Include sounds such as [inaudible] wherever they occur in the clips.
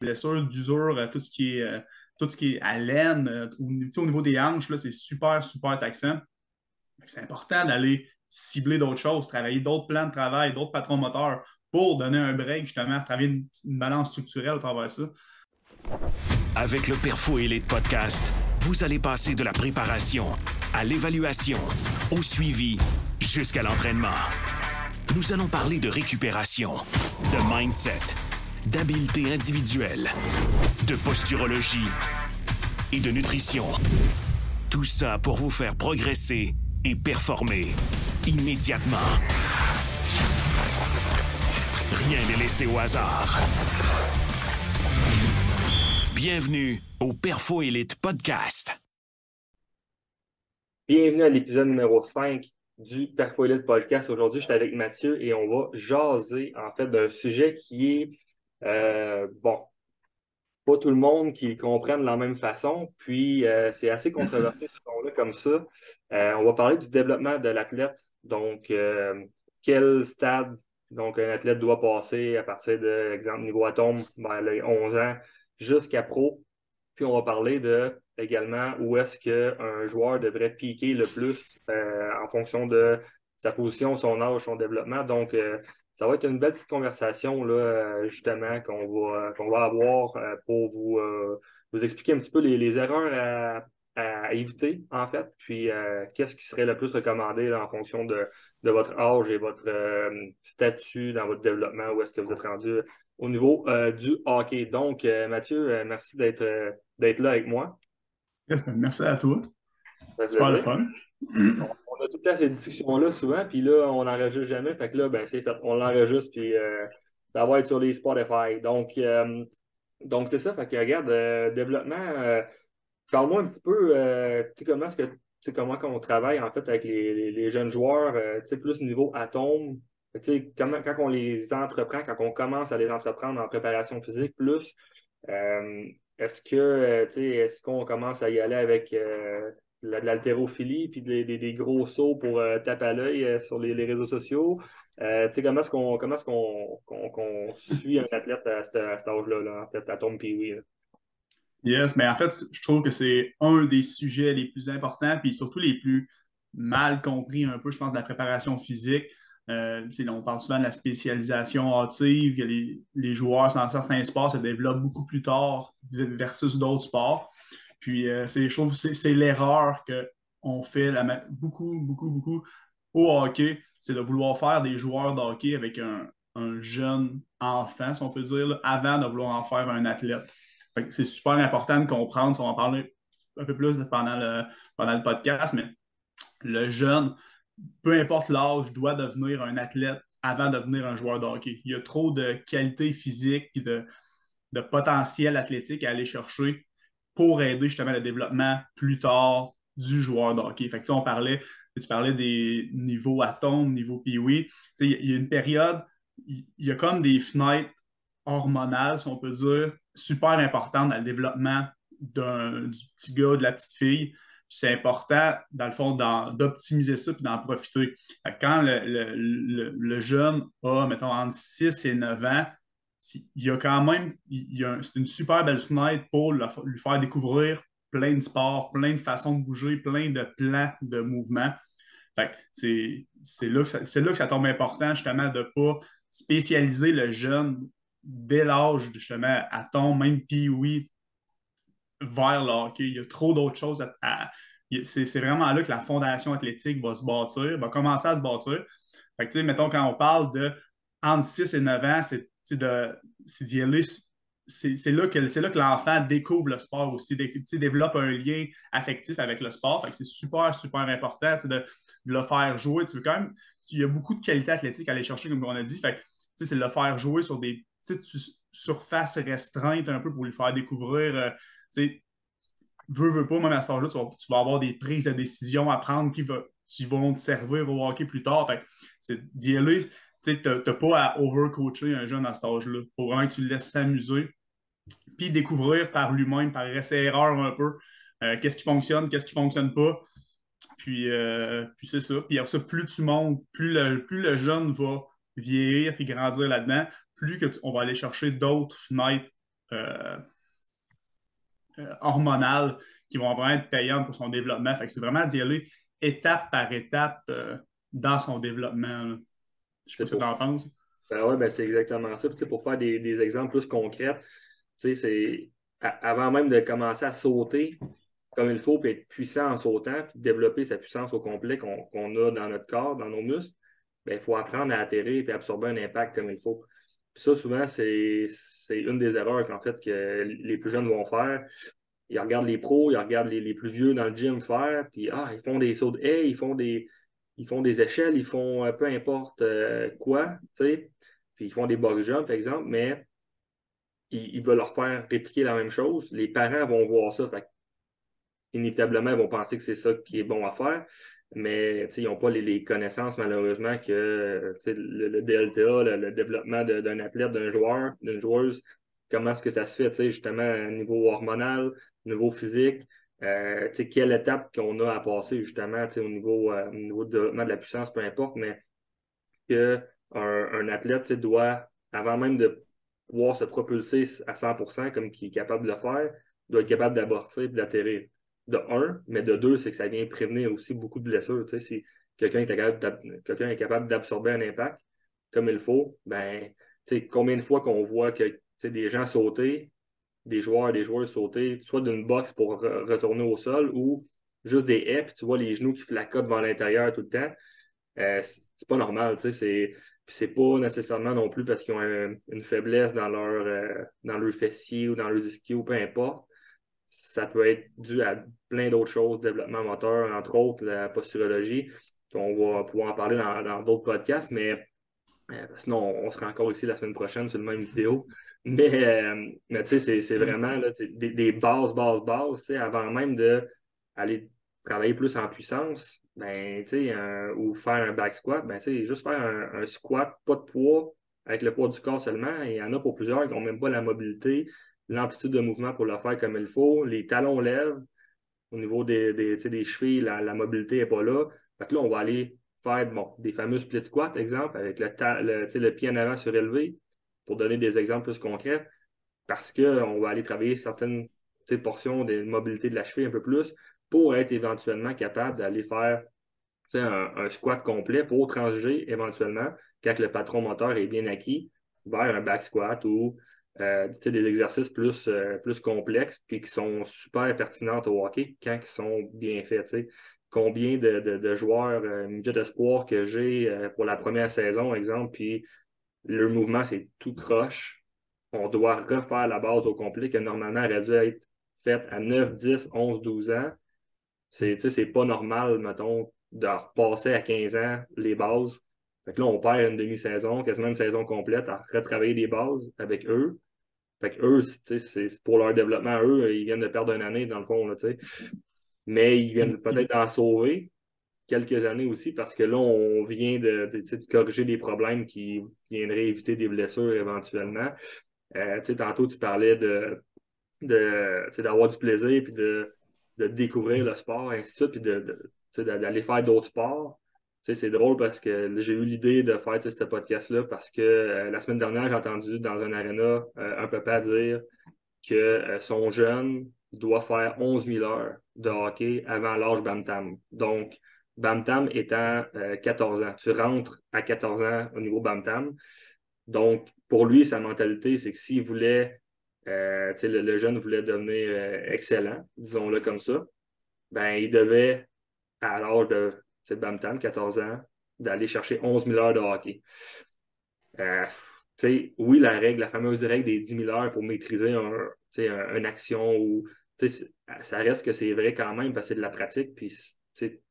blessures d'usure, tout ce qui est tout ce qui est à laine, au, au niveau des hanches, c'est super, super taxant. C'est important d'aller cibler d'autres choses, travailler d'autres plans de travail, d'autres patrons moteurs pour donner un break, justement, travailler une, balance structurelle à travers ça. Avec le Perfo Elite Podcast, vous allez passer de la préparation à l'évaluation, au suivi, jusqu'à l'entraînement. Nous allons parler de récupération, de mindset, d'habileté individuelle, de posturologie et de nutrition. Tout ça pour vous faire progresser et performer immédiatement. Rien n'est laissé au hasard. Bienvenue au Perfo Elite Podcast. Bienvenue à l'épisode numéro 5 du Perfo Elite Podcast. Aujourd'hui, je suis avec Mathieu et on va jaser en fait d'un sujet qui est euh, bon, pas tout le monde qui comprenne de la même façon. Puis euh, c'est assez controversé ce là comme ça. Euh, on va parler du développement de l'athlète. Donc, quel stade donc un athlète doit passer à partir de, exemple, niveau atome, ben, 11 ans jusqu'à pro. Puis on va parler de également où est-ce qu'un joueur devrait piquer le plus en fonction de sa position, son âge, son développement. Donc, ça va être une belle petite conversation, là, euh, justement, qu'on va, qu'on va avoir euh, pour vous, euh, vous expliquer un petit peu les, erreurs à, éviter, en fait, puis qu'est-ce qui serait le plus recommandé en fonction de, votre âge et votre statut dans votre développement, où est-ce que vous êtes rendu au niveau du hockey. Donc, Mathieu, merci d'être là avec moi. Merci à toi. C'est pas le fun [clears throat] tout le temps ces discussions-là souvent, puis là, on n'enregistre jamais. Fait que là, ben, c'est fait. On l'enregistre, puis euh, ça va être sur les Spotify. Donc, euh, donc c'est ça. Fait que regarde, euh, développement, parle-moi un petit peu, tu sais, comment est-ce que comment on travaille en fait avec les, jeunes joueurs, tu sais, plus niveau atome. Tu sais, quand on les entreprend, quand on commence à les entreprendre en préparation physique, plus, est-ce que, tu sais, est-ce qu'on commence à y aller avec de l'haltérophilie, puis des, des, gros sauts pour euh, taper à l'œil euh, sur les, réseaux sociaux. Euh, comment est-ce qu'on comment est-ce qu'on suit un athlète à, cet âge-là, là, en à puis oui. Yes, mais en fait, je trouve que c'est un des sujets les plus importants, puis surtout les plus mal compris un peu, je pense, de la préparation physique. on parle souvent de la spécialisation hâtive, que les, les joueurs dans certains sports se développent beaucoup plus tard versus d'autres sports. Puis, euh, je trouve c'est l'erreur qu'on fait beaucoup, beaucoup, beaucoup au hockey, c'est de vouloir faire des joueurs de hockey avec un, jeune enfant, si on peut dire, avant de vouloir en faire un athlète. C'est super important de comprendre, on va en parler un peu plus pendant le, pendant le podcast, mais le jeune, peu importe l'âge, doit devenir un athlète avant de devenir un joueur de hockey. Il y a trop de qualité physique et de, de potentiel athlétique à aller chercher pour aider justement le développement plus tard du joueur de hockey. Fait on parlait, tu parlais des niveaux atomes, niveau pee Il y a une période, il y a comme des fenêtres hormonales, si on peut dire, super importantes dans le développement du petit gars, de la petite fille. C'est important, dans le fond, d'optimiser ça et d'en profiter. quand le, jeune a, mettons, entre 6 et 9 ans, il y a quand même, c'est une super belle fenêtre pour lui faire découvrir plein de sports, plein de façons de bouger, plein de plans de mouvement. c'est là, là, que ça tombe important, justement, de ne pas spécialiser le jeune dès l'âge, justement, à ton même puis oui, vers le. Il y a trop d'autres choses à. c'est vraiment là que la fondation athlétique va se bâtir, va commencer à se bâtir. Fait mettons, quand on parle de entre 6 et 9 ans, c'est c'est d'y aller. C'est là que, que l'enfant découvre le sport aussi, développe un lien affectif avec le sport. C'est super, super important de, le faire jouer. Tu veux quand même, il y a beaucoup de qualités athlétiques à aller chercher, comme on a dit. c'est de le faire jouer sur des petites surfaces restreintes un peu pour lui faire découvrir. Euh, veux, veux pas, même à ce âge-là, tu, vas, avoir des prises de décision à prendre qui, qui vont te servir au hockey plus tard. c'est d'y aller tu n'as pas à overcoacher un jeune à cet âge-là. Il faut vraiment que tu le laisses s'amuser, puis découvrir par lui-même, par essai-erreur un peu, euh, qu'est-ce qui fonctionne, qu'est-ce qui ne fonctionne pas. Puis, euh, puis c'est ça. Puis ça, plus tu montes, plus le, plus le jeune va vieillir puis grandir là-dedans, plus que on va aller chercher d'autres fenêtres hormonales qui vont vraiment être payantes pour son développement. C'est vraiment d'y aller étape par étape dans son développement. Je sais pas ce que tu en penses? Ben ouais, ben c'est exactement ça. pour faire des, des, exemples plus concrets, c'est avant même de commencer à sauter comme il faut, puis être puissant en sautant, puis développer sa puissance au complet qu'on a dans notre corps, dans nos muscles, ben, il faut apprendre à atterrir et absorber un impact comme il faut. ça, souvent, c'est une des erreurs qu'en fait que les plus jeunes vont faire. Ils regardent les pros, ils regardent les, plus vieux dans le gym faire, puis ah, ils font des sauts de haie, ils font des, ils font des échelles, ils font euh, peu importe euh, quoi, tu sais, puis ils font des box jumps, par exemple, mais ils, veulent leur faire répliquer la même chose. Les parents vont voir ça, fait inévitablement, ils vont penser que c'est ça qui est bon à faire, mais ils n'ont pas les, connaissances, malheureusement, que le, DLTA, le, développement d'un athlète, d'un joueur, d'une joueuse, comment est-ce que ça se fait, justement, au niveau hormonal, au niveau physique, euh, quelle étape qu'on a à passer, justement, au niveau, euh, au niveau de développement de la puissance, peu importe, mais qu'un un athlète doit, avant même de pouvoir se propulser à 100% comme il est capable de le faire, doit être capable d'aborder et d'atterrir de un, mais de deux, c'est que ça vient prévenir aussi beaucoup de blessures. Si quelqu'un est capable d'absorber un impact comme il faut, ben, combien de fois qu'on voit que des gens sauter, des joueurs, des joueurs sauter, soit d'une boxe pour retourner au sol ou juste des haies, puis tu vois les genoux qui flacotent devant l'intérieur tout le temps. Euh, c'est pas normal, tu sais, c'est pas nécessairement non plus parce qu'ils ont une faiblesse dans leur, euh, dans leur fessier ou dans leurs ischios, peu importe ça peut être dû à plein d'autres choses, développement moteur, entre autres, la posturologie, qu'on va pouvoir en parler dans d'autres podcasts, mais euh, sinon, on, sera encore ici la semaine prochaine sur le même vidéo. Mais, euh, mais tu sais, c'est vraiment des, bases, bases, bases, avant même d'aller travailler plus en puissance, ben, ou faire un back squat, ben, juste faire un, un, squat, pas de poids, avec le poids du corps seulement. Il y en a pour plusieurs qui n'ont même pas la mobilité, l'amplitude de mouvement pour le faire comme il faut, les talons lèvent, au niveau des, des, chevilles, la, mobilité n'est pas là. Fait là, on va aller faire des fameux split squats, exemple, avec le, le, pied en avant surélevé, pour donner des exemples plus concrets, parce qu'on va aller travailler certaines portions de mobilité de la cheville un peu plus pour être éventuellement capable d'aller faire un, squat complet pour transiger éventuellement, quand le patron moteur est bien acquis, vers un back squat ou euh, des exercices plus, euh, plus complexes puis qui sont super pertinents au hockey quand ils sont bien faits. Combien de, de, joueurs euh, espoir que j'ai pour la première saison, exemple, puis le mouvement, c'est tout croche. On doit refaire la base au complet que normalement aurait dû être faite à 9, 10, 11, 12 ans. C'est pas normal, mettons, de repasser à 15 ans les bases fait que là, on perd une demi-saison, quasiment une saison complète à retravailler des bases avec eux. Fait que eux, c'est pour leur développement, eux, ils viennent de perdre une année, dans le fond, Mais ils viennent peut-être d'en sauver quelques années aussi parce que là, on vient de, corriger des problèmes qui viendraient éviter des blessures éventuellement. Euh, tantôt, tu parlais de, d'avoir du plaisir puis de, découvrir le sport, ainsi de suite, puis d'aller faire d'autres sports c'est drôle parce que j'ai eu l'idée de faire ce podcast-là parce que euh, la semaine dernière, j'ai entendu dans un arena euh, un papa dire que son jeune doit faire 11 000 heures de hockey avant l'âge Bantam. Donc, Bantam étant 14 ans. Tu rentres à 14 ans au niveau Bantam. Donc, pour lui, sa mentalité, c'est que s'il voulait, le, le, jeune voulait devenir excellent, disons-le comme ça, ben, il devait, à l'âge de c'est Bamtam, 14 ans, d'aller chercher 11 000 heures de hockey. Euh, oui, la règle, la fameuse règle des 10 000 heures pour maîtriser un, une action, ou, ça reste que c'est vrai quand même parce que c'est de la pratique, puis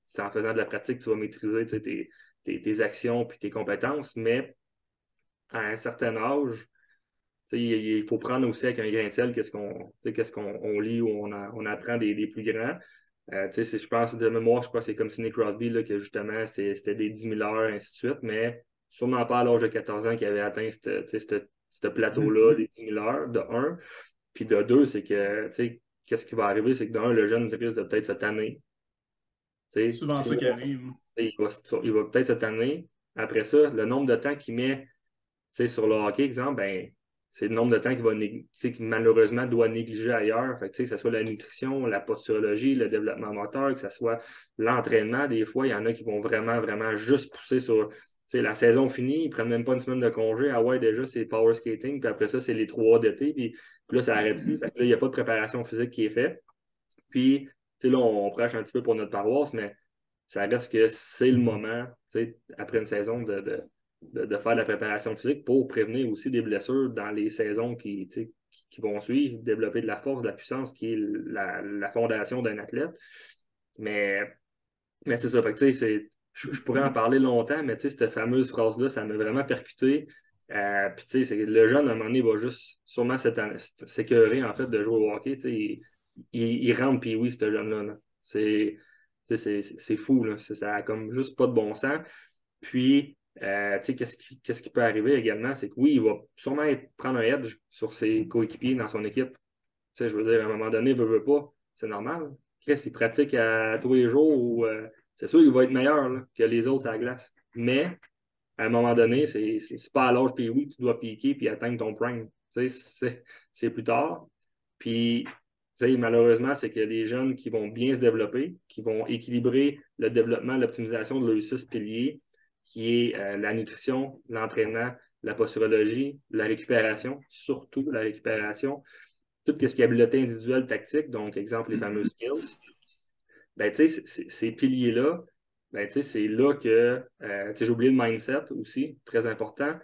c'est en faisant de la pratique que tu vas maîtriser tes, tes, actions puis tes compétences, mais à un certain âge, il faut prendre aussi avec un grain de sel qu'est-ce qu'on qu'est-ce qu'on lit ou on, on apprend des, des, plus grands. Euh, je pense de mémoire, je crois que c'est comme Sidney Crosby, là, que justement, c'était des 10 000 heures, ainsi de suite, mais sûrement pas à l'âge de 14 ans qu'il avait atteint ce plateau-là mm-hmm. des 10 000 heures, de un. Puis de deux, c'est que, qu'est-ce qui va arriver, c'est que d'un, le jeune risque de peut-être cette année. C'est souvent ça qui arrive. Il va, il va peut-être cette année. Après ça, le nombre de temps qu'il met sur le hockey, exemple, ben, c'est le nombre de temps qu'il va qu'il malheureusement doit négliger ailleurs. Fait que, que ce soit la nutrition, la posturologie, le développement moteur, que ce soit l'entraînement. Des fois, il y en a qui vont vraiment, vraiment juste pousser sur la saison finie, ils ne prennent même pas une semaine de congé. Ah ouais, déjà, c'est power skating, puis après ça, c'est les trois d'été, puis, là, ça arrête plus. là, il n'y a pas de préparation physique qui est faite. Puis, là, on, prêche un petit peu pour notre paroisse, mais ça reste que c'est le moment, après une saison, de, de, faire de la préparation physique pour prévenir aussi des blessures dans les saisons qui, qui, vont suivre, développer de la force, de la puissance, qui est la, fondation d'un athlète. Mais, mais c'est ça, je, pourrais en parler longtemps, mais cette fameuse phrase-là, ça m'a vraiment percuté. Euh, puis, tu sais, le jeune, à un moment donné, va juste sûrement s'écœurer, en fait, de jouer au hockey. Il, il, rentre, puis oui, ce jeune-là. C'est fou, là. Ça n'a comme juste pas de bon sens. Puis, euh, qu'est-ce qui, qui, peut arriver également? C'est que oui, il va sûrement prendre un edge sur ses coéquipiers dans son équipe. je veux dire, à un moment donné, il veut, veut pas. C'est normal. Chris, il pratique à, tous les jours euh, c'est sûr qu'il va être meilleur que les autres à la glace. Mais à un moment donné, c'est pas à l'âge, puis oui, tu dois piquer puis atteindre ton prime. C'est plus tard. Puis, malheureusement, c'est que les jeunes qui vont bien se développer, qui vont équilibrer le développement, l'optimisation de leurs six piliers, qui est euh, la nutrition, l'entraînement, la posturologie, la récupération, surtout la récupération, tout ce qui est habileté individuelle, tactique, donc exemple les fameux [clears throat] skills. Ben, ces piliers-là, ben, c'est là que, euh, j'ai oublié le mindset aussi, très important,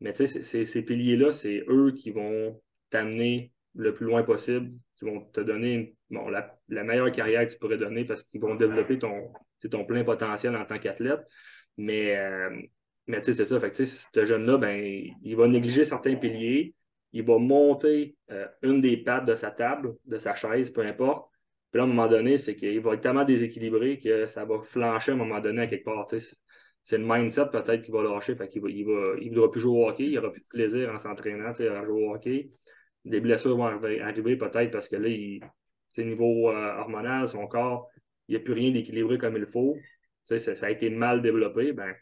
mais ces, ces piliers-là, c'est eux qui vont t'amener le plus loin possible, qui vont te donner bon, la, meilleure carrière que tu pourrais donner parce qu'ils vont développer ton, ton plein potentiel en tant qu'athlète. Mais, euh, mais tu sais, c'est ça. Fait que, ce jeune-là, ben, il va négliger certains piliers. Il va monter euh, une des pattes de sa table, de sa chaise, peu importe. Puis là, à un moment donné, c'est qu'il va être tellement déséquilibré que ça va flancher à un moment donné à quelque part. C'est le mindset peut-être qu'il va lâcher. Fait qu'il va, il va, il voudra plus jouer au hockey. Il n'aura plus de plaisir en s'entraînant à jouer au hockey. Des blessures vont arriver peut-être parce que là, il, niveau euh, hormonal, son corps, il n'y a plus rien d'équilibré comme il faut ça, ça, a été mal développé, ben,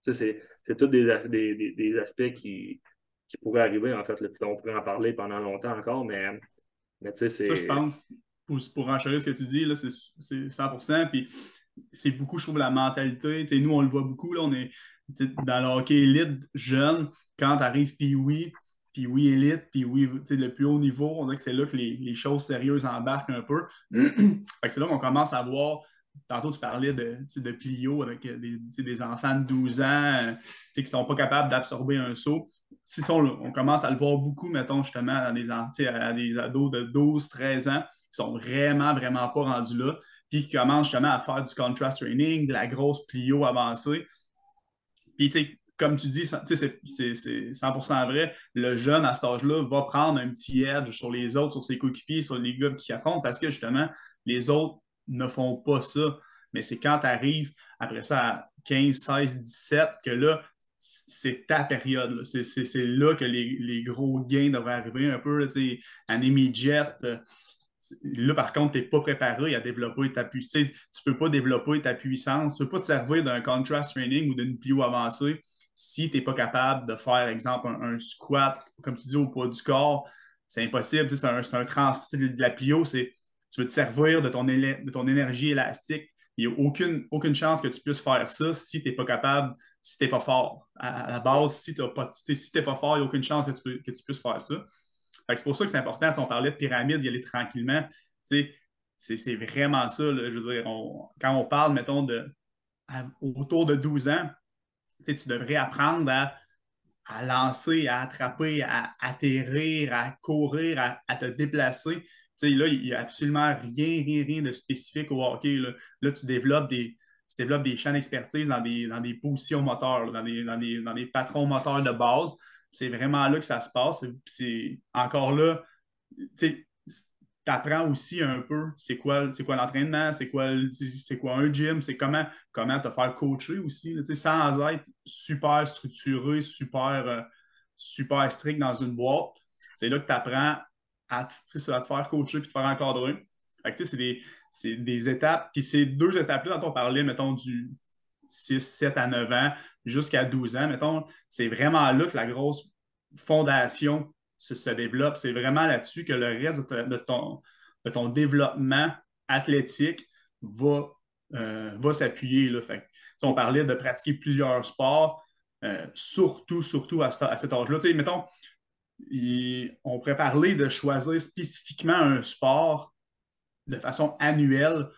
c'est tous des, des, aspects qui, qui, pourraient arriver, en fait. on pourrait en parler pendant longtemps encore, mais, c'est. Ça, je pense, pour, pour enchérir ce que tu dis, là, c'est 100 Puis c'est beaucoup, je trouve, la mentalité. nous, on le voit beaucoup, là, on est dans le hockey élite jeune, quand tu arrives puis oui, puis oui élite, puis oui, le plus haut niveau, on dirait que c'est là que les, choses sérieuses embarquent un peu. [clears throat] c'est là qu'on commence à voir tantôt, tu parlais de, de Plio avec euh, des, enfants de 12 ans euh, qui ne sont pas capables d'absorber un saut. Si on, commence à le voir beaucoup, mettons, justement, à des, à des ados de 12, 13 ans qui sont vraiment, vraiment pas rendus là, puis qui commencent justement à faire du contrast training, de la grosse Plio avancée. Puis, tu sais, comme tu dis, c'est 100% vrai, le jeune à cet âge-là va prendre un petit edge sur les autres, sur ses coéquipiers, sur les gars qui affrontent, parce que justement, les autres ne font pas ça. Mais c'est quand tu arrives après ça à 15, 16, 17 que là, c'est ta période. C'est là que les, gros gains devraient arriver un peu. Anémie jet. Euh, là, par contre, tu n'es pas préparé à développer ta puissance. Tu ne peux pas développer ta puissance. Tu ne peux pas te servir d'un contrast training ou d'une plio avancée si tu n'es pas capable de faire, exemple, un, squat, comme tu dis, au poids du corps. C'est impossible. C'est un, un trans. De la plio, c'est tu veux te servir de ton, de ton énergie élastique. Il n'y a aucune, aucune chance que tu puisses faire ça si tu n'es pas capable, si tu n'es pas fort. À, la base, si tu n'es pas, si pas fort, il n'y a aucune chance que tu, que tu puisses faire ça. C'est pour ça que c'est important, si on parlait de pyramide, y aller tranquillement. C'est vraiment ça. je veux dire, quand on parle, mettons, de autour de 12 ans, tu devrais apprendre à, à, lancer, à attraper, à atterrir, à courir, à, à te déplacer là, il n'y a absolument rien, rien, rien de spécifique au hockey. Là, tu, développes des, tu développes des champs d'expertise dans des, dans des positions moteurs, dans, des, dans, des, dans, des, patrons moteurs de base. C'est vraiment là que ça se passe. C'est encore là, tu apprends aussi un peu c'est quoi, quoi l'entraînement, c'est quoi, quoi un gym, c'est comment, comment te faire coacher aussi, sans être super structuré, super, euh, super strict dans une boîte. C'est là que tu apprends à, te faire coacher puis te faire encadrer. c'est des, des, étapes. Puis ces deux étapes-là dont on parlait, mettons, du 6, 7 à 9 ans jusqu'à 12 ans, mettons, c'est vraiment là que la grosse fondation se, développe. C'est vraiment là-dessus que le reste de, ton, de ton développement athlétique va, euh, va s'appuyer. On parlait de pratiquer plusieurs sports, euh, surtout, surtout à, cet âge-là. Mettons, on pourrait parler de choisir spécifiquement un sport de façon annuelle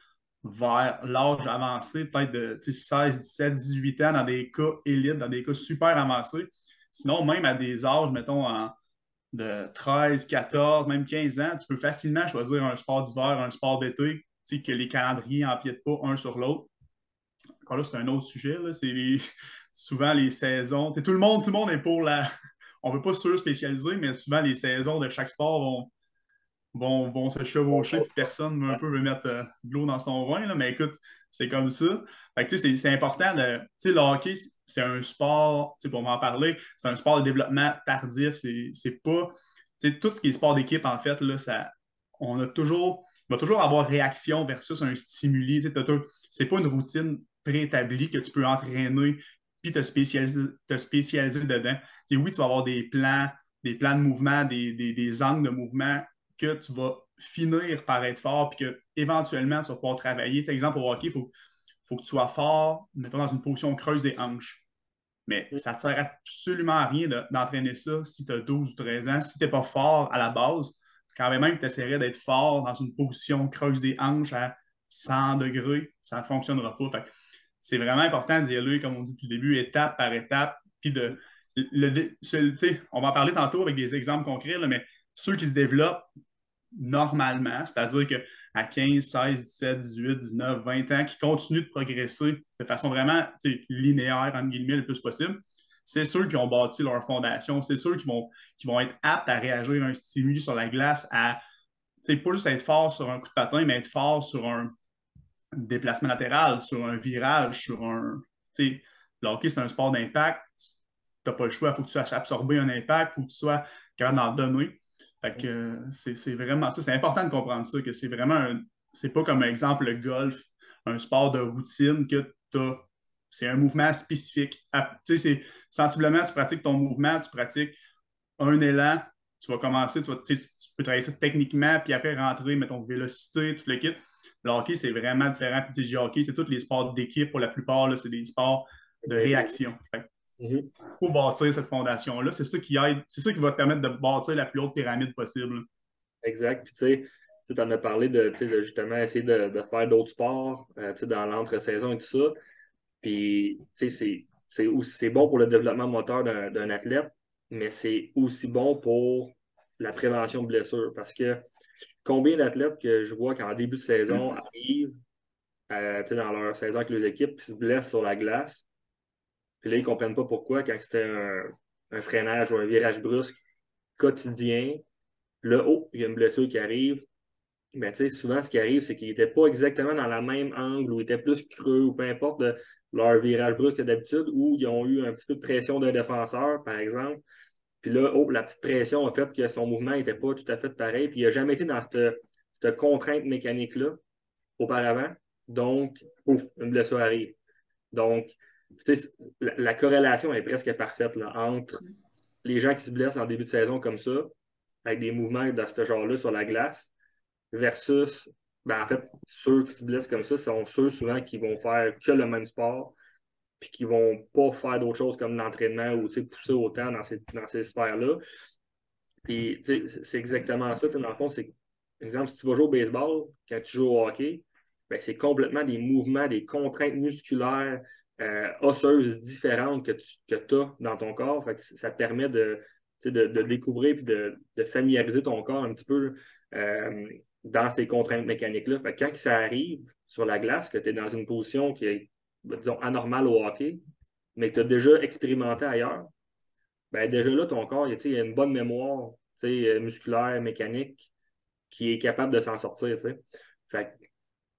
vers l'âge avancé, peut-être de 16, 17, 18 ans, dans des cas élites, dans des cas super avancés. Sinon, même à des âges, mettons, de 13, 14, même 15 ans, tu peux facilement choisir un sport d'hiver, un sport d'été, que les calendriers n'empiètent pas un sur l'autre. Encore là, c'est un autre sujet. C'est [laughs] souvent les saisons. Tout le, monde, tout le monde est pour la. [laughs] On ne veut pas se spécialiser, mais souvent les saisons de chaque sport vont, vont, se chevaucher, puis personne un peu veut mettre euh, de l'eau dans son vin, là, mais écoute, c'est comme ça. c'est important de. Tu sais, hockey, c'est un sport, pour m'en parler, c'est un sport de développement tardif. C'est pas. Tu sais, tout ce qui est sport d'équipe, en fait, là, ça, on a toujours. Il va toujours avoir réaction versus un stimuli. Tu sais, c'est pas une routine préétablie que tu peux entraîner puis te spécialiser, dedans. Tu sais, oui, tu vas avoir des plans, des plans de mouvement, des, des, des angles de mouvement que tu vas finir par être fort, puis que éventuellement tu vas pouvoir travailler. Par exemple, au hockey, il faut, faut que tu sois fort, mettons, dans une position creuse des hanches. Mais ça ne sert absolument à rien d'entraîner ça si tu as 12 ou 13 ans. Si tu n'es pas fort à la base, quand même que tu essaierais d'être fort dans une position creuse des hanches à 100 degrés, ça ne fonctionnera pas. C'est vraiment important d'y aller, comme on dit depuis le début, étape par étape. Puis de, le, on va en parler tantôt avec des exemples concrets, mais ceux qui se développent normalement, c'est-à-dire qu'à 15, 16, 17, 18, 19, 20 ans, qui continuent de progresser de façon vraiment linéaire, entre guillemets, le plus possible, c'est ceux qui ont bâti leur fondation, c'est ceux qui vont, qui vont être aptes à réagir à un stimuli sur la glace, à pas juste être fort sur un coup de patin, mais être fort sur un déplacement latéral, sur un virage, sur un. Le hockey, c'est un sport d'impact. Tu n'as pas le choix, il faut que tu saches absorber un impact, il faut que tu sois capable d'en donner. Fait que c'est vraiment ça. C'est important de comprendre ça, que c'est vraiment un, c'est pas comme exemple le golf, un sport de routine que tu as. C'est un mouvement spécifique. C'est sensiblement, tu pratiques ton mouvement, tu pratiques un élan, tu vas commencer, tu, vas, tu peux travailler ça techniquement, puis après rentrer, mettons, vélocité, tout le kit. Le hockey, c'est vraiment différent. Puis, hockey, c'est tous les sports d'équipe pour la plupart, c'est des sports de réaction. Il faut bâtir cette fondation-là. C'est ça qui aide, c'est ça qui va te permettre de bâtir la plus haute pyramide possible. Exact. Puis tu sais, tu en as parlé de, justement essayer de, faire d'autres sports euh, dans l'entre-saison et tout ça. Puis tu sais, c'est bon pour le développement moteur d'un athlète, mais c'est aussi bon pour la prévention de blessures. Parce que combien d'athlètes que je vois qu'en début de saison [clears throat] arrivent euh, dans leur saison avec les équipes et se blessent sur la glace, puis là, ils ne comprennent pas pourquoi, quand c'était un, freinage ou un virage brusque quotidien, là, oh, il y a une blessure qui arrive. Mais tu sais, souvent, ce qui arrive, c'est qu'ils n'étaient pas exactement dans la même angle ou étaient plus creux ou peu importe de leur virage brusque que d'habitude, ou ils ont eu un petit peu de pression d'un défenseur, par exemple. Puis là, oh, la petite pression a fait que son mouvement n'était pas tout à fait pareil. Puis il n'a jamais été dans cette, cette contrainte mécanique-là auparavant. Donc, ouf, une blessure arrive. Donc, la, corrélation est presque parfaite là, entre les gens qui se blessent en début de saison comme ça, avec des mouvements de ce genre-là sur la glace, versus, ben, en fait, ceux qui se blessent comme ça sont ceux souvent qui vont faire que le même sport, puis qui vont pas faire d'autres choses comme l'entraînement ou pousser autant dans ces, dans ces sphères-là. Puis, c'est exactement ça. Dans le fond, c'est, exemple, si tu vas jouer au baseball, quand tu joues au hockey, ben, c'est complètement des mouvements, des contraintes musculaires, euh, osseuses différentes que tu as dans ton corps. ça te permet de, de, découvrir et de, familiariser ton corps un petit peu euh, dans ces contraintes mécaniques-là. quand ça arrive sur la glace, que tu es dans une position qui est, disons, anormale au hockey, mais que tu as déjà expérimenté ailleurs, ben déjà là, ton corps, il y a une bonne mémoire musculaire, mécanique, qui est capable de s'en sortir. Fait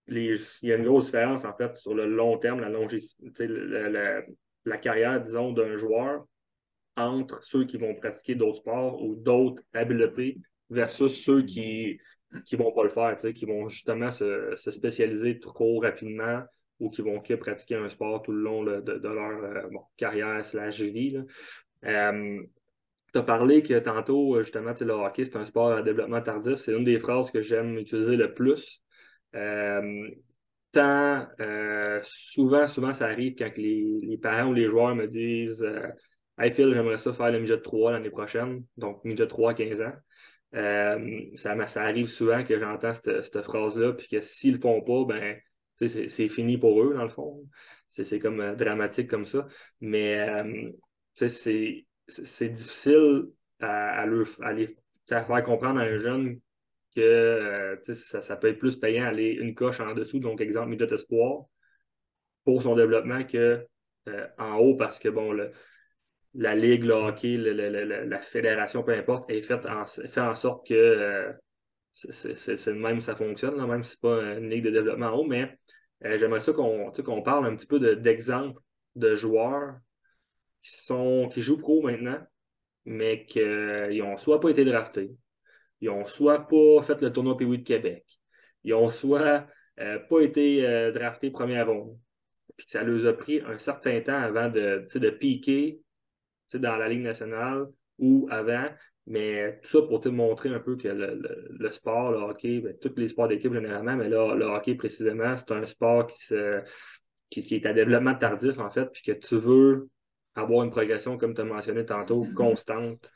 il y a une grosse différence, en fait, sur le long terme, la, la, carrière, disons, d'un joueur entre ceux qui vont pratiquer d'autres sports ou d'autres habiletés versus ceux qui ne vont pas le faire, qui vont justement se, spécialiser trop rapidement ou qui vont que pratiquer un sport tout le long de, leur euh, carrière slash vie. Euh, tu as parlé que tantôt, justement, le hockey, c'est un sport à développement tardif. C'est une des phrases que j'aime utiliser le plus. Euh, tant euh, souvent, souvent, ça arrive quand les, parents ou les joueurs me disent euh, Hey Phil, j'aimerais ça faire le midget 3 l'année prochaine, donc midget 3 à 15 ans. ça, arrive souvent que j'entends cette, phrase-là, puis que s'ils le font pas, ben c'est fini pour eux, dans le fond. C'est comme dramatique comme ça. Mais c'est difficile à, les, à faire comprendre à un jeune que euh, ça, peut être plus payant aller une coche en dessous, donc exemple midget espoir, pour son développement que euh, en haut parce que bon, la ligue, le hockey, la fédération, peu importe, en, fait en sorte que euh, le même, ça fonctionne, même si ce n'est pas une ligue de développement en haut, mais j'aimerais ça qu'on parle un petit peu d'exemples de, joueurs qui sont qui jouent pro maintenant, mais qui n'ont soit pas été draftés, ils ont soit pas fait le tournoi Pee de Québec. Ils ont soit euh, pas été euh, draftés première ronde. Puis ça leur a pris un certain temps avant de, de piquer dans la Ligue nationale ou avant. Mais tout ça pour te montrer un peu que le, sport, le hockey, ben, tous les sports d'équipe généralement, mais là, le hockey précisément, c'est un sport qui, se, qui, est à développement tardif en fait, puis que tu veux avoir une progression, comme tu as mentionné tantôt, constante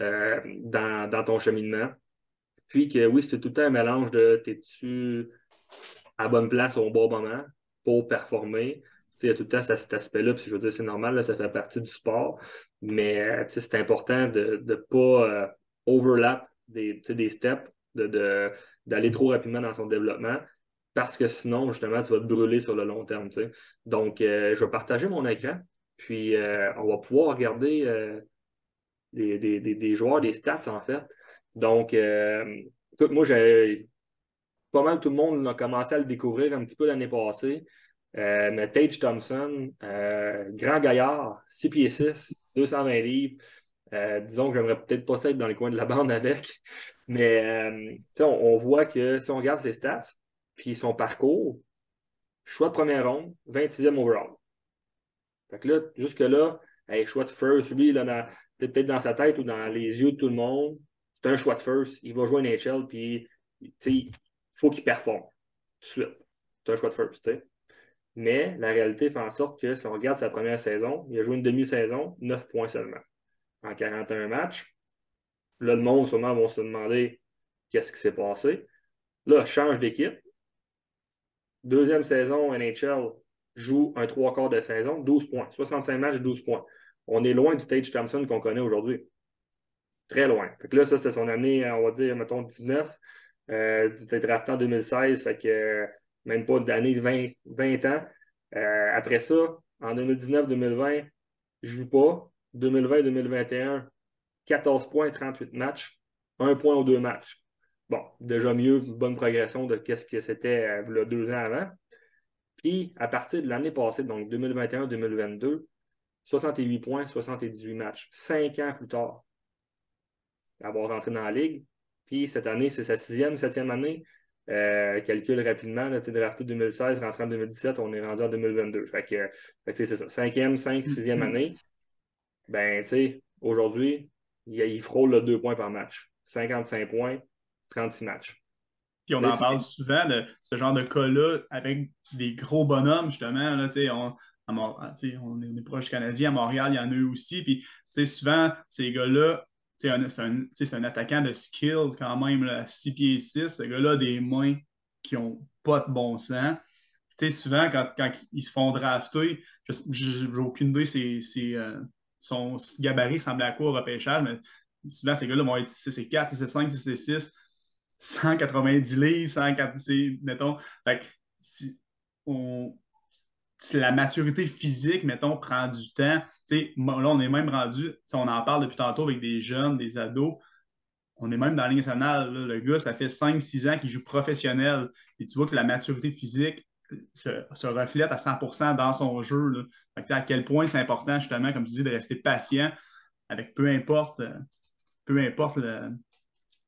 euh, dans, dans, ton cheminement. Puis que oui, c'est tout le temps un mélange de t'es-tu à bonne place au bon moment pour performer. Il y a tout le temps cet aspect-là, puis je veux dire, c'est normal, ça fait partie du sport, mais c'est important de ne pas euh, overlap des, des steps, d'aller de, trop rapidement dans son développement, parce que sinon, justement, tu vas te brûler sur le long terme. Donc, euh, je vais partager mon écran, puis euh, on va pouvoir regarder des, des, joueurs, des stats, en fait, donc, euh, moi, j'ai pas mal tout le monde a commencé à le découvrir un petit peu l'année passée. Euh, mais Tage Thompson, euh, grand gaillard, 6 pieds 6, 220 livres. disons que j'aimerais peut-être pas être dans les coins de la bande avec. Mais on, on, voit que si on regarde ses stats, puis son parcours, choix de première ronde, 26e overall. Fait que là, jusque-là, choix de first, lui, peut-être dans sa tête ou dans les yeux de tout le monde, c'est un choix de first. Il va jouer NHL, puis il faut qu'il performe tout de suite. C'est un choix de first. Mais la réalité fait en sorte que si on regarde sa première saison, il a joué une demi-saison, 9 points seulement en 41 matchs. Là, le monde, sûrement, va se demander qu'est-ce qui s'est passé. Là, change d'équipe. Deuxième saison, NHL joue un trois quarts de saison, 12 points. 65 matchs, 12 points. On est loin du Tage Thompson qu'on connaît aujourd'hui. Très loin. Fait que là, ça, c'était son année, on va dire, mettons, 19. Euh, était drafté en 2016, fait que euh, même pas d'année de 20, 20 ans. Euh, après ça, en 2019-2020, je joue pas. 2020-2021, 14 points, 38 matchs, 1 point aux deux matchs. Bon, déjà mieux, bonne progression de ce que c'était euh, deux ans avant. Puis, à partir de l'année passée, donc 2021-2022, 68 points, 78 matchs. Cinq ans plus tard, avoir rentré dans la ligue. Puis cette année, c'est sa sixième, septième année. Euh, calcule rapidement, là, drafté 2016, rentré en 2017, on est rendu en 2022. Fait que, c'est ça. Cinquième, cinq, sixième année. Ben, tu sais, aujourd'hui, il, frôle le deux points par match. 55 points, 36 matchs. Puis on en parle souvent de ce genre de cas-là avec des gros bonhommes, justement. Là, on, on, est, proche canadien, à Montréal, il y en a eu aussi. Puis souvent, ces gars-là c'est un, attaquant de skills quand même, là, 6 pieds 6. Ce gars-là a des mains qui n'ont pas de bon sens. souvent, quand, ils se font drafter, j'ai aucune idée, euh, son gabarit semblait à quoi au repêchage, mais souvent, ces gars-là vont être 6 4, 6 5, 6 6, 190 livres, 104, mettons. Fait si on, la maturité physique, mettons, prend du temps. là, on est même rendu, on en parle depuis tantôt avec des jeunes, des ados. On est même dans la ligne nationale. Le gars, ça fait 5-6 ans qu'il joue professionnel. Et tu vois que la maturité physique se, reflète à 100 dans son jeu. à quel point c'est important, justement, comme tu dis, de rester patient avec peu importe, euh, peu importe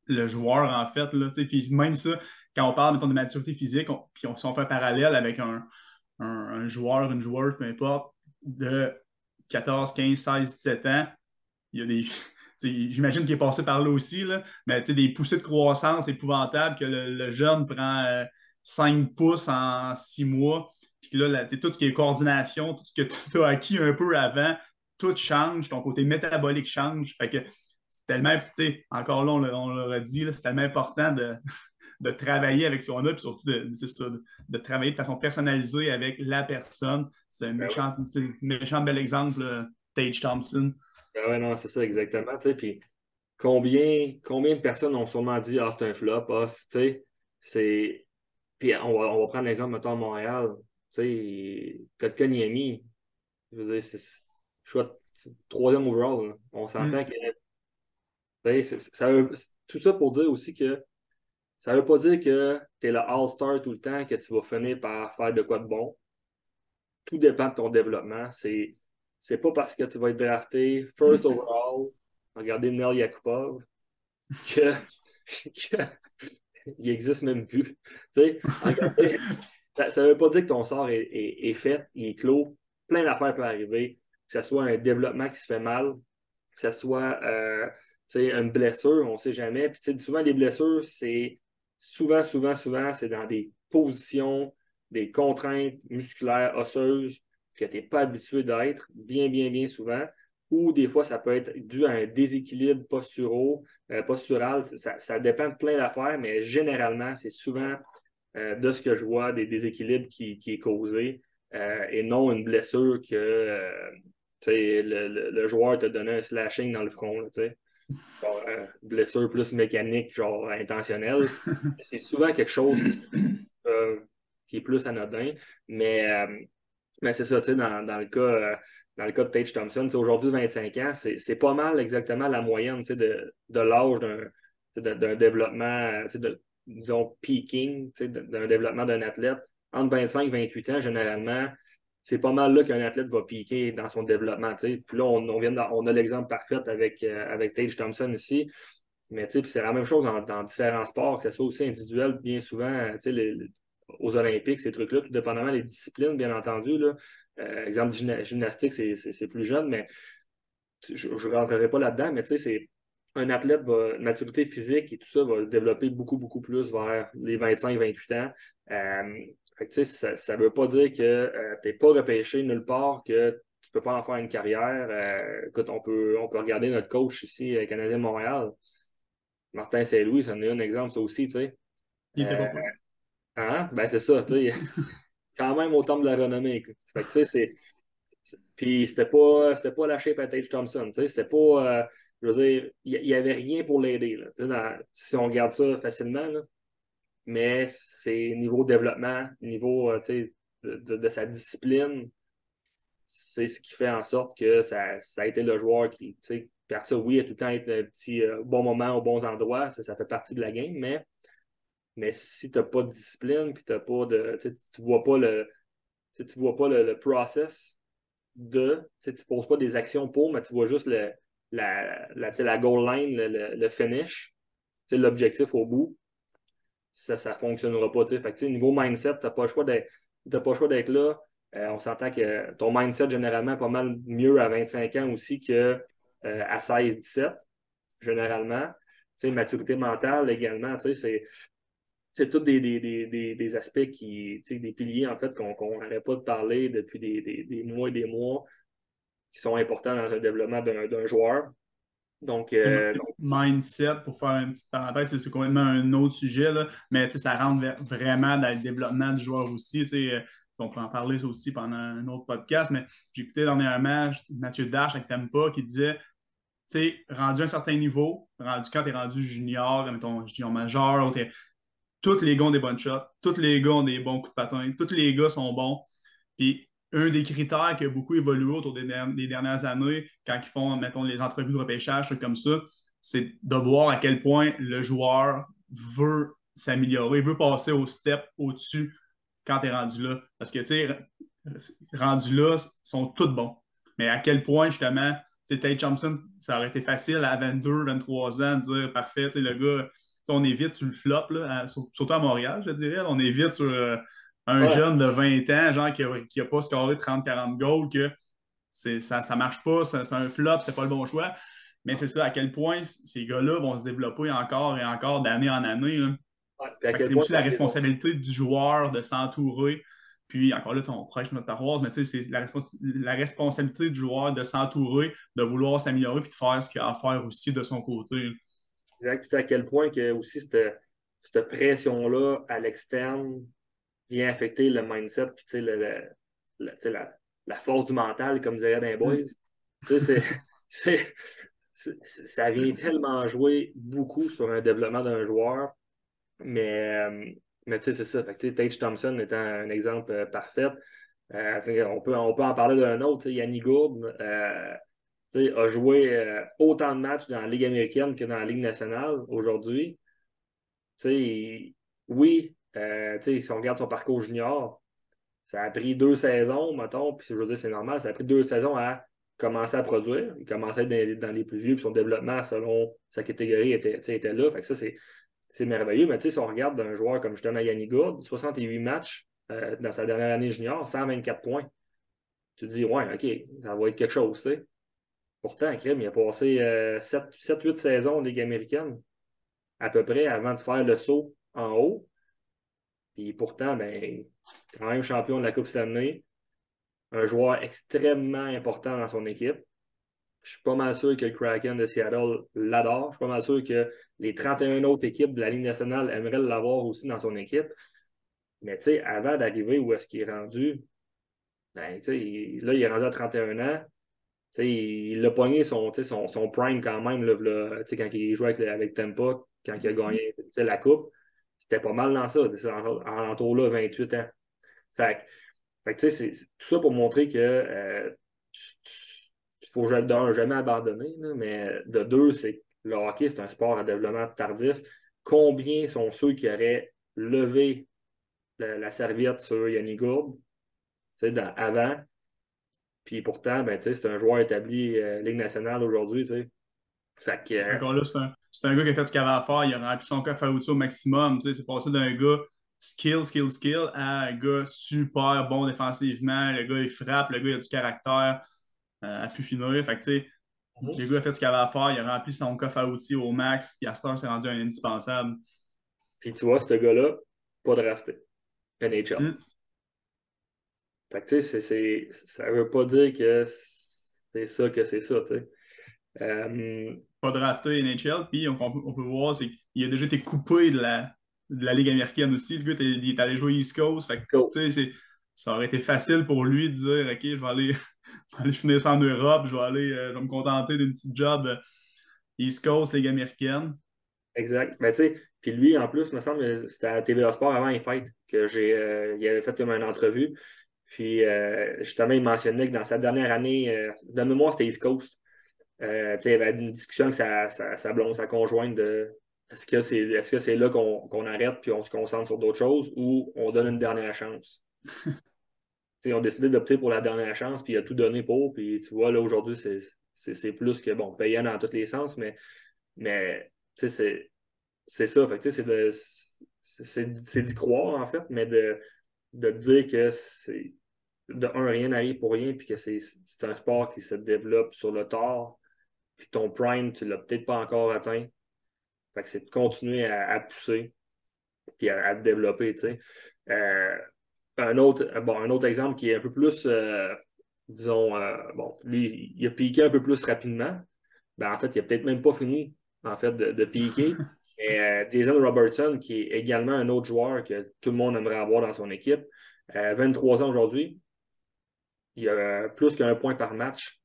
le, joueur, en fait. Là, même ça, quand on parle, mettons, de maturité physique, puis on, si on fait un parallèle avec un, un, joueur, une joueuse, peu importe, de 14, 15, 16, 17 ans, il y a des. [laughs] j'imagine qu'il est passé par là aussi, là, mais des poussées de croissance épouvantables que le, jeune prend 5 euh, pouces en 6 mois. Puis là, tout ce qui est coordination, tout ce que tu as acquis un peu avant, tout change, ton côté métabolique change. Fait que c'est tellement, encore là, on l'a dit, c'est tellement important de, de travailler avec son œuvre, puis surtout de, de, travailler de façon personnalisée avec la personne. C'est un ben méchant, méchant bel exemple, euh, Tage Thompson. Ben ouais, non, c'est ça, exactement. Puis combien, combien de personnes ont sûrement dit Ah, c'est un flop, ah, tu sais, c'est. Puis on va, on va prendre l'exemple, mettons, à Montréal. Tu sais, Kotkaniemi, je veux dire, c'est choix troisième overall. On s'entend mm. que. Ça tout ça pour dire aussi que ça ne veut pas dire que tu es le All-Star tout le temps, que tu vas finir par faire de quoi de bon. Tout dépend de ton développement. C'est c'est pas parce que tu vas être drafté first [laughs] overall, regardez Nel Yakupov, que, [laughs] il existe même plus. [laughs] ça ne veut pas dire que ton sort est, fait, il est clos. Plein d'affaires peuvent arriver. Que ce soit un développement qui se fait mal, que ce soit euh, une blessure, on ne sait jamais. Puis, souvent, les blessures, c'est souvent, souvent, souvent, c'est dans des positions, des contraintes musculaires, osseuses que tu n'es pas habitué d'être, bien, bien, bien souvent. Ou des fois, ça peut être dû à un déséquilibre euh, postural. Ça, dépend de plein d'affaires, mais généralement, c'est souvent euh, de ce que je vois des déséquilibres qui, qui est causé euh, et non une blessure que le, le, joueur t'a donné un slashing dans le front. Euh, blessure plus mécanique, genre intentionnelle. [laughs] c'est souvent quelque chose euh, qui est plus anodin. Mais, euh, mais c'est ça, tu sais, dans, dans, le cas. dans le cas de Tage Thompson, aujourd'hui 25 ans, c'est pas mal exactement la moyenne de, de l'âge d'un développement, de, disons, peaking, d'un développement d'un athlète. Entre 25 et 28 ans, généralement, c'est pas mal là qu'un athlète va piquer dans son développement. Puis là, on, vient on a l'exemple parfait avec, euh, avec Tage Thompson ici. Mais c'est la même chose dans, différents sports, que ce soit aussi individuel, bien souvent, les, aux Olympiques, ces trucs-là, tout dépendamment des disciplines, bien entendu. Là. Euh, exemple, gymnastique, c'est plus jeune, mais je ne rentrerai pas là-dedans, mais c'est un athlète va, maturité physique et tout ça va développer beaucoup, beaucoup plus vers les 25-28 ans. Euh, ça ne veut pas dire que euh, tu n'es pas repêché nulle part, que tu ne peux pas en faire une carrière. Euh, écoute, on peut, on peut regarder notre coach ici, euh, Canadien de Montréal. Martin Saint-Louis, ça en est un exemple, ça aussi, tu sais. Il était pas Hein? Ben, c'est ça, tu sais. [laughs] quand même au temps de la renommée. Fait que, tu sais, Puis c'était pas, c'était pas shape à Tage Thompson, tu sais. C'était pas. je veux dire, il n'y avait rien pour l'aider. Si on regarde ça facilement, là, mais c'est niveau développement, niveau euh, de, sa discipline, c'est ce qui fait en sorte que ça, a été le joueur qui, par ça, oui, a tout le temps été un petit euh, bon moment au bons endroits, ça, fait partie de la game, mais, mais si tu n'as pas de discipline, puis pas de, tu vois pas le tu vois pas le, process de, tu ne poses pas des actions pour, mais tu vois juste le, la, la, la goal line, le, le finish, l'objectif au bout ça ne fonctionnera pas. Fait niveau mindset, tu n'as pas le choix d'être là. Euh, on s'entend que ton mindset, généralement, est pas mal mieux à 25 ans aussi qu'à euh, 16-17, généralement. maturité mentale également, c'est c'est tous des, des, aspects qui, des piliers en fait qu'on n'arrête pas de parler depuis des, mois et des mois qui sont importants dans le développement d'un joueur. Donc, euh, Mindset, pour faire une petite parenthèse, c'est complètement un autre sujet, là, mais ça rentre vraiment dans le développement du joueur aussi. Euh, on peut en parler aussi pendant un autre podcast, mais j'ai écouté dernièrement Mathieu Dash avec Tempa qui disait rendu à un certain niveau, rendu quand tu es rendu junior, mettons junior majeur, tous les gars ont des bonnes shots, tous les gars ont des bons coups de patin, tous les gars sont bons. Puis un des critères qui a beaucoup évolué autour des, dernières années, quand ils font, mettons, les entrevues de repêchage, comme ça, c'est de voir à quel point le joueur veut s'améliorer, veut passer au step au-dessus quand tu es rendu là. Parce que, tu sais, rendu là, sont tous bons. Mais à quel point, justement, tu Tate Thompson, ça aurait été facile à 22, 23 ans de dire, parfait, tu le gars, on est vite sur le flop, là, surtout à Montréal, je dirais. On est vite sur. Euh, un jeune de 20 ans, genre qui n'a a pas scoré 30-40 goals, que ça ne marche pas, c'est un flop, c'est pas le bon choix. Mais c'est ça, à quel point ces gars-là vont se développer encore et encore d'année en année. c'est aussi la responsabilité du joueur de s'entourer. Puis encore là, on prêche notre paroisse, mais c'est la, la, responsabilité du joueur de s'entourer, de vouloir s'améliorer puis de faire ce qu'il a à faire aussi de son côté. Exact. Puis à quel point que aussi cette, cette pression-là à l'externe vient affecter le mindset, puis le, la, la, force du mental, comme dirait Dan Boys. [laughs] c'est ça vient tellement jouer beaucoup sur un développement d'un joueur. Mais, euh, mais tu sais, c'est ça. Fait Tage Thompson étant un exemple euh, parfait. Euh, on, peut, on peut en parler d'un autre. Yannick Gourde a joué autant de matchs dans la Ligue américaine que dans la Ligue nationale aujourd'hui. Oui, si on regarde son parcours junior, ça a pris deux saisons, mettons, puis je veux dire, c'est normal, ça a pris deux saisons à commençait à produire. Il commençait dans, les plus vieux, puis son développement selon sa catégorie était, était là. Fait que ça, c'est merveilleux. Mais si on regarde un joueur comme justement Yannick Gourde, 68 matchs euh, dans sa dernière année junior, 124 points. Tu te dis, ouais, OK, ça va être quelque chose. Pourtant, Krim, il a passé 7-8 euh, saisons en Ligue américaine, à peu près, avant de faire le saut en haut. Puis pourtant, ben, quand même champion de la Coupe Stanley, un joueur extrêmement important dans son équipe. Je suis pas mal sûr que le Kraken de Seattle l'adore. Je suis pas mal sûr que les 31 autres équipes de la Ligue nationale aimeraient l'avoir aussi dans son équipe. Mais tu sais, avant d'arriver où est-ce qu'il est rendu, ben, là, il est rendu à 31 ans. il a pogné son, prime quand même quand il jouait avec, avec Tampa, quand il a gagné la Coupe. C'était pas mal dans ça, en entour là, 28 ans. Fait fait que, c'est tout ça pour montrer que euh, il faut jamais abandonner, mais de deux, c'est le hockey, c'est un sport à développement tardif. Combien sont ceux qui auraient levé la, serviette sur Yannick Gourde avant? Puis pourtant, ben, c'est un joueur établi euh, Ligue nationale aujourd'hui. Euh, un, gars qui a fait ce qu'il avait à faire. Il a rempli son coffre à au maximum. C'est passé d'un gars skill, skill, skill à un gars super bon défensivement. Le gars, il frappe, le gars, il a du caractère euh, à pu finir. Fait que, tu sais, mhm. le gars a fait ce qu'il avait à faire, il a rempli son coffre à outils au max, puis à ce s'est rendu un indispensable. Puis tu vois, ce gars-là, pas drafté. NHL. Mm. Fait que, tu sais, ça veut pas dire que c'est ça que c'est ça, tu sais. Euh, pas drafté NHL, puis on, on peut voir, c'est qu'il a déjà été coupé de la, de la Ligue américaine aussi. Le gars, il est allé jouer East Coast. Fait que, ça aurait été facile pour lui de dire OK, je vais aller, [laughs] aller finir ça en Europe, je vais aller euh, je vais me contenter d'une petite job euh, East Coast, Ligue américaine. Exact. Mais tu sais, puis lui, en plus, il me semble, c'était à TVA Sport avant les fêtes que j'ai euh, il avait fait comme une entrevue. Puis justement, il mentionnait que dans sa dernière année, de mémoire, c'était East Coast. Il y avait une discussion avec sa, sa, sa blonde, sa conjointe de est-ce que c'est est -ce c'est là qu'on arrête puis on se concentre sur d'autres choses ou on donne une dernière chance? [laughs] on a décidé d'opter pour la dernière chance, puis il a tout donné pour. Puis tu vois, là, aujourd'hui, c'est plus que bon, payant dans tous les sens, mais, mais c'est ça. c'est d'y croire, en fait, mais de, de dire que c'est de un, rien n'arrive pour rien, puis que c'est un sport qui se développe sur le tard, puis ton prime, tu l'as peut-être pas encore atteint. Fait que c'est de continuer à, pousser puis à, te développer, tu sais. Euh, un, autre, bon, un autre exemple qui est un peu plus, euh, disons, euh, bon, lui, il a piqué un peu plus rapidement. Ben, en fait, il n'a peut-être même pas fini, en fait, de, de piquer. [laughs] Et, Jason Robertson, qui est également un autre joueur que tout le monde aimerait avoir dans son équipe, 23 ans aujourd'hui, il a plus qu'un point par match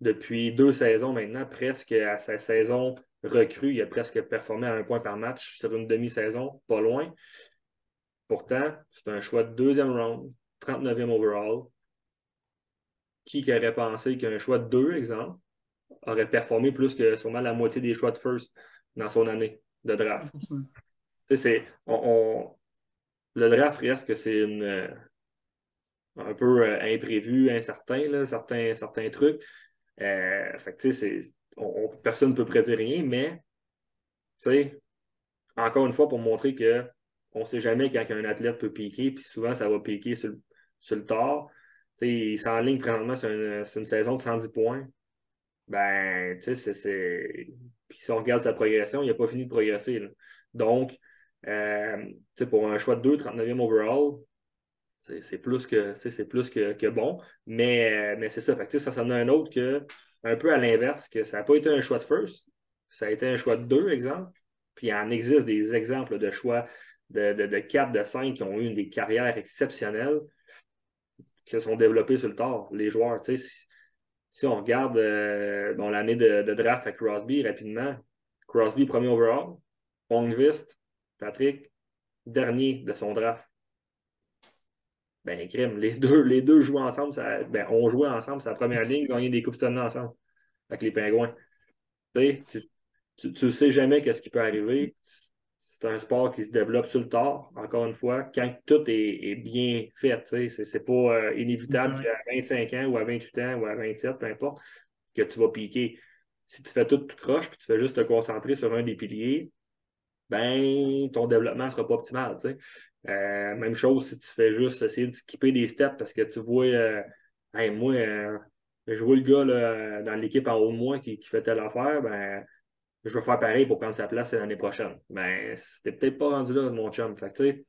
depuis deux saisons maintenant, presque à sa saison recrue. Il a presque performé à un point par match sur une demi-saison, pas loin. Pourtant, c'est un choix de deuxième round, 39e overall. Qui aurait pensé qu'un choix de deux, exemple, aurait performé plus que sûrement la moitié des choix de first dans son année de draft? C'est, on, le draft reste que c'est une, un peu euh, imprévu, incertain, là, certains, certains trucs. Euh, personne ne peut prédire rien, mais encore une fois, pour montrer qu'on ne sait jamais quand un athlète peut piquer, puis souvent ça va piquer sur le, tard. il s'enligne présentement sur une, une, saison de 110 points. ben, tu sais, c'est. Puis si on regarde sa progression, il n'a pas fini de progresser. Donc, euh, pour un choix de 2, 39e overall, c'est plus que c'est plus que, bon. Mais, mais c'est ça. Fait ça, ça donne un autre que, un peu à l'inverse, que ça n'a pas été un choix de first, ça a été un choix de 2, exemple. Puis il en existe des exemples de choix de, de, de 4, de 5 qui ont eu des carrières exceptionnelles qui se sont développées sur le tard. Les joueurs, sais, si, on regarde euh, l'année de, draft à Crosby rapidement, Crosby premier overall, Ongvist, Patrick, dernier de son draft. Ben, crime, les deux, les deux jouent ensemble, ça, ben, on jouait ensemble, c'est la première ligne, gagné des Coupes Stanley ensemble avec les Pingouins. Tu, tu, ne sais jamais qu'est-ce qui peut arriver. C'est un sport qui se développe sur le tard, encore une fois, quand tout est, bien fait. Ce n'est pas euh, inévitable qu'à 25 ans ou à 28 ans ou à 27, peu importe, que tu vas piquer. Si tu fais tout, tout croche puis tu fais juste te concentrer sur un des piliers, ben ton développement ne sera pas optimal. Euh, même chose si tu fais juste essayer de skipper des steps parce que tu vois, euh, moi, je vois le gars dans l'équipe en haut de moi qui, qui fait telle affaire, ben je vais faire pareil pour prendre sa place l'année prochaine. Mais c'était peut-être pas rendu là, mon chum. Fait tu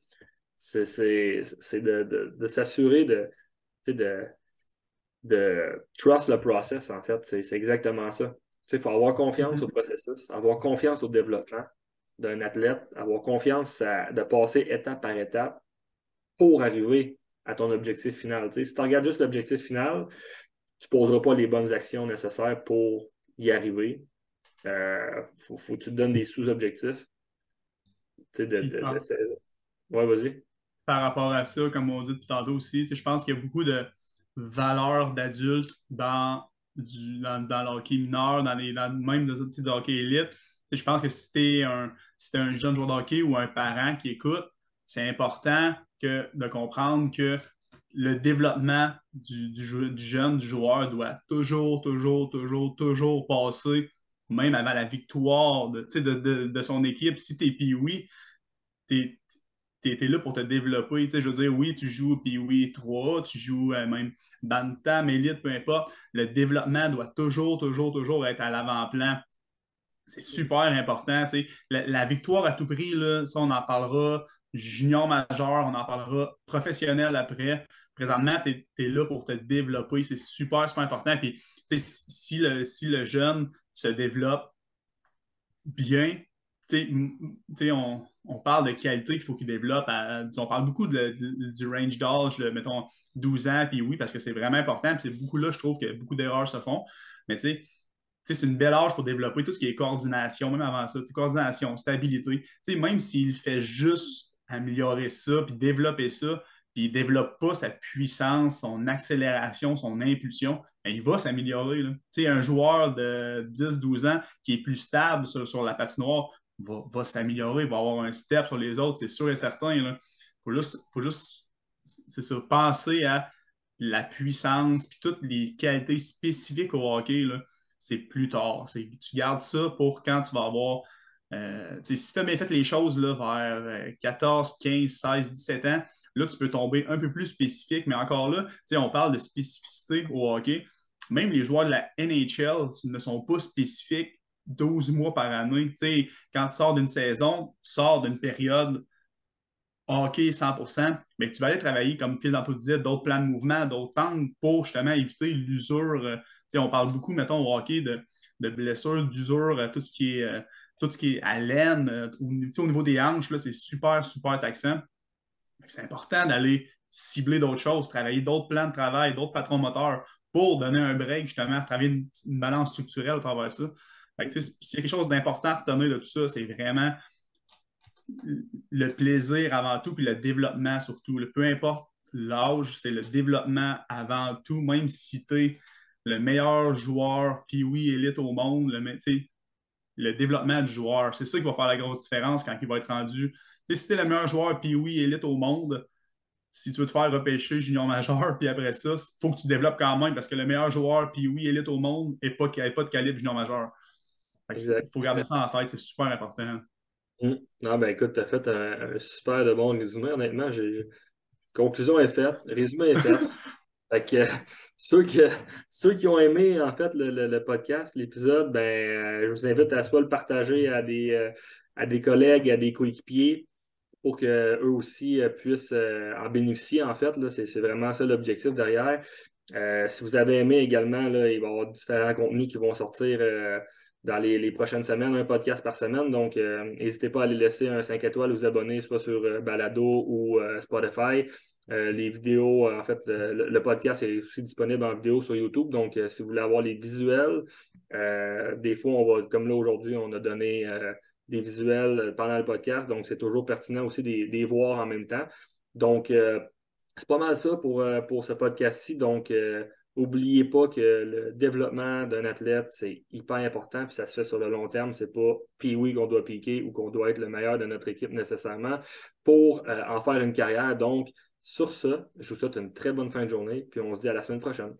sais, c'est de, de, s'assurer de, de, de trust le process, en fait. C'est exactement ça. Il faut avoir confiance mm-hmm. au processus, avoir confiance au développement d'un athlète, avoir confiance de passer étape par étape pour arriver à ton objectif final. si tu regardes juste l'objectif final, tu ne poseras pas les bonnes actions nécessaires pour y arriver. Il euh, faut, que tu te donnes des sous-objectifs. De, de, Ouais, vas-y. Par rapport à ça, comme on dit tout tantôt aussi, je pense qu'il y a beaucoup de valeurs d'adultes dans, dans, dans le hockey mineur, dans les, dans, même dans le hockey élite. Je pense que si tu es, un, un jeune joueur de hockey ou un parent qui écoute, c'est important de comprendre que le développement du, jeune, du joueur doit toujours, toujours, toujours, toujours passer même avant la victoire de, son équipe, si tu es Pee-Wee, tu es, là pour te développer. Je veux dire, oui, tu joues Pee-Wee 3, tu joues euh, même Bantam, Elite, peu importe. Le développement doit toujours, toujours, toujours être à l'avant-plan. C'est super important. La, la, victoire à tout prix, là, ça, on en parlera. Junior majeur, on en parlera professionnel après présentement, tu es, là pour te développer. C'est super, super important. Puis, si le, si le jeune se développe bien, on, on, parle de qualité qu'il faut qu'il développe. on parle beaucoup du range d'âge, mettons 12 ans, puis oui, parce que c'est vraiment important. c'est beaucoup là, je trouve que beaucoup d'erreurs se font. Mais tu sais, c'est une belle âge pour développer tout ce qui est coordination, même avant ça, coordination, stabilité. même s'il fait juste améliorer ça, puis développer ça, puis il ne développe pas sa puissance, son accélération, son impulsion, ben, il va s'améliorer. Un joueur de 10-12 ans qui est plus stable sur, la patinoire va, va s'améliorer, va avoir un step sur les autres, c'est sûr et certain. Il faut juste, faut juste penser à la puissance puis toutes les qualités spécifiques au hockey. C'est plus tard. Tu gardes ça pour quand tu vas avoir euh, si tu as bien fait les choses là, vers 14, 15, 16, 17 ans, là, tu peux tomber un peu plus spécifique, mais encore là, on parle de spécificité au hockey. Même les joueurs de la NHL ne sont pas spécifiques 12 mois par année. quand tu sors d'une saison, tu sors d'une période hockey 100 mais tu vas aller travailler, comme Phil Danto disait, d'autres plans de mouvement, d'autres angles pour justement éviter l'usure. Euh, on parle beaucoup, mettons, au hockey de, de blessures, d'usure, euh, tout ce qui est tout ce qui est à laine, euh, au, niveau des hanches, c'est super, super taxant. C'est important d'aller cibler d'autres choses, travailler d'autres plans de travail, d'autres patrons moteurs pour donner un break, justement, travailler une, balance structurelle à travers ça. S'il y a quelque chose d'important à retenir de tout ça, c'est vraiment le plaisir avant tout, puis le développement surtout. Peu importe l'âge, c'est le développement avant tout, même si tu es le meilleur joueur puis oui, élite au monde, le, le développement du joueur. C'est ça qui va faire la grosse différence quand il va être rendu. si tu es le meilleur joueur puis oui, élite au monde, si tu veux te faire repêcher junior majeur, [laughs] puis après ça, il faut que tu développes quand même parce que le meilleur joueur puis oui, élite au monde n'est pas, pas de calibre junior majeur. Il faut garder ça en tête, c'est super important. Hum. Non, ben écoute, tu as fait un, super de bon résumé. Honnêtement, j'ai. Conclusion est faite, résumé est fait. [laughs] ceux, ceux qui ont aimé en fait le, podcast, l'épisode, ben, je vous invite à soit le partager à des, à des collègues, à des coéquipiers pour qu'eux aussi puissent en bénéficier. En fait, c'est vraiment ça l'objectif derrière. si vous avez aimé également, là, il va y avoir différents contenus qui vont sortir dans les, prochaines semaines, un podcast par semaine. Donc, euh, n'hésitez pas à aller laisser un 5 étoiles, vous abonner soit sur euh, Balado ou euh, Spotify. les vidéos, en fait, le, podcast est aussi disponible en vidéo sur YouTube. Donc, si vous voulez avoir les visuels, des fois, on va, comme là aujourd'hui, on a donné des visuels pendant le podcast. Donc, c'est toujours pertinent aussi de les voir en même temps. Donc, c'est pas mal ça pour, pour ce podcast-ci. Donc, N'oubliez pas que le développement d'un athlète, c'est hyper important, puis ça se fait sur le long terme. C'est pas puis oui qu'on doit piquer ou qu'on doit être le meilleur de notre équipe nécessairement pour euh, en faire une carrière. Donc, sur ça, je vous souhaite une très bonne fin de journée, puis on se dit à la semaine prochaine.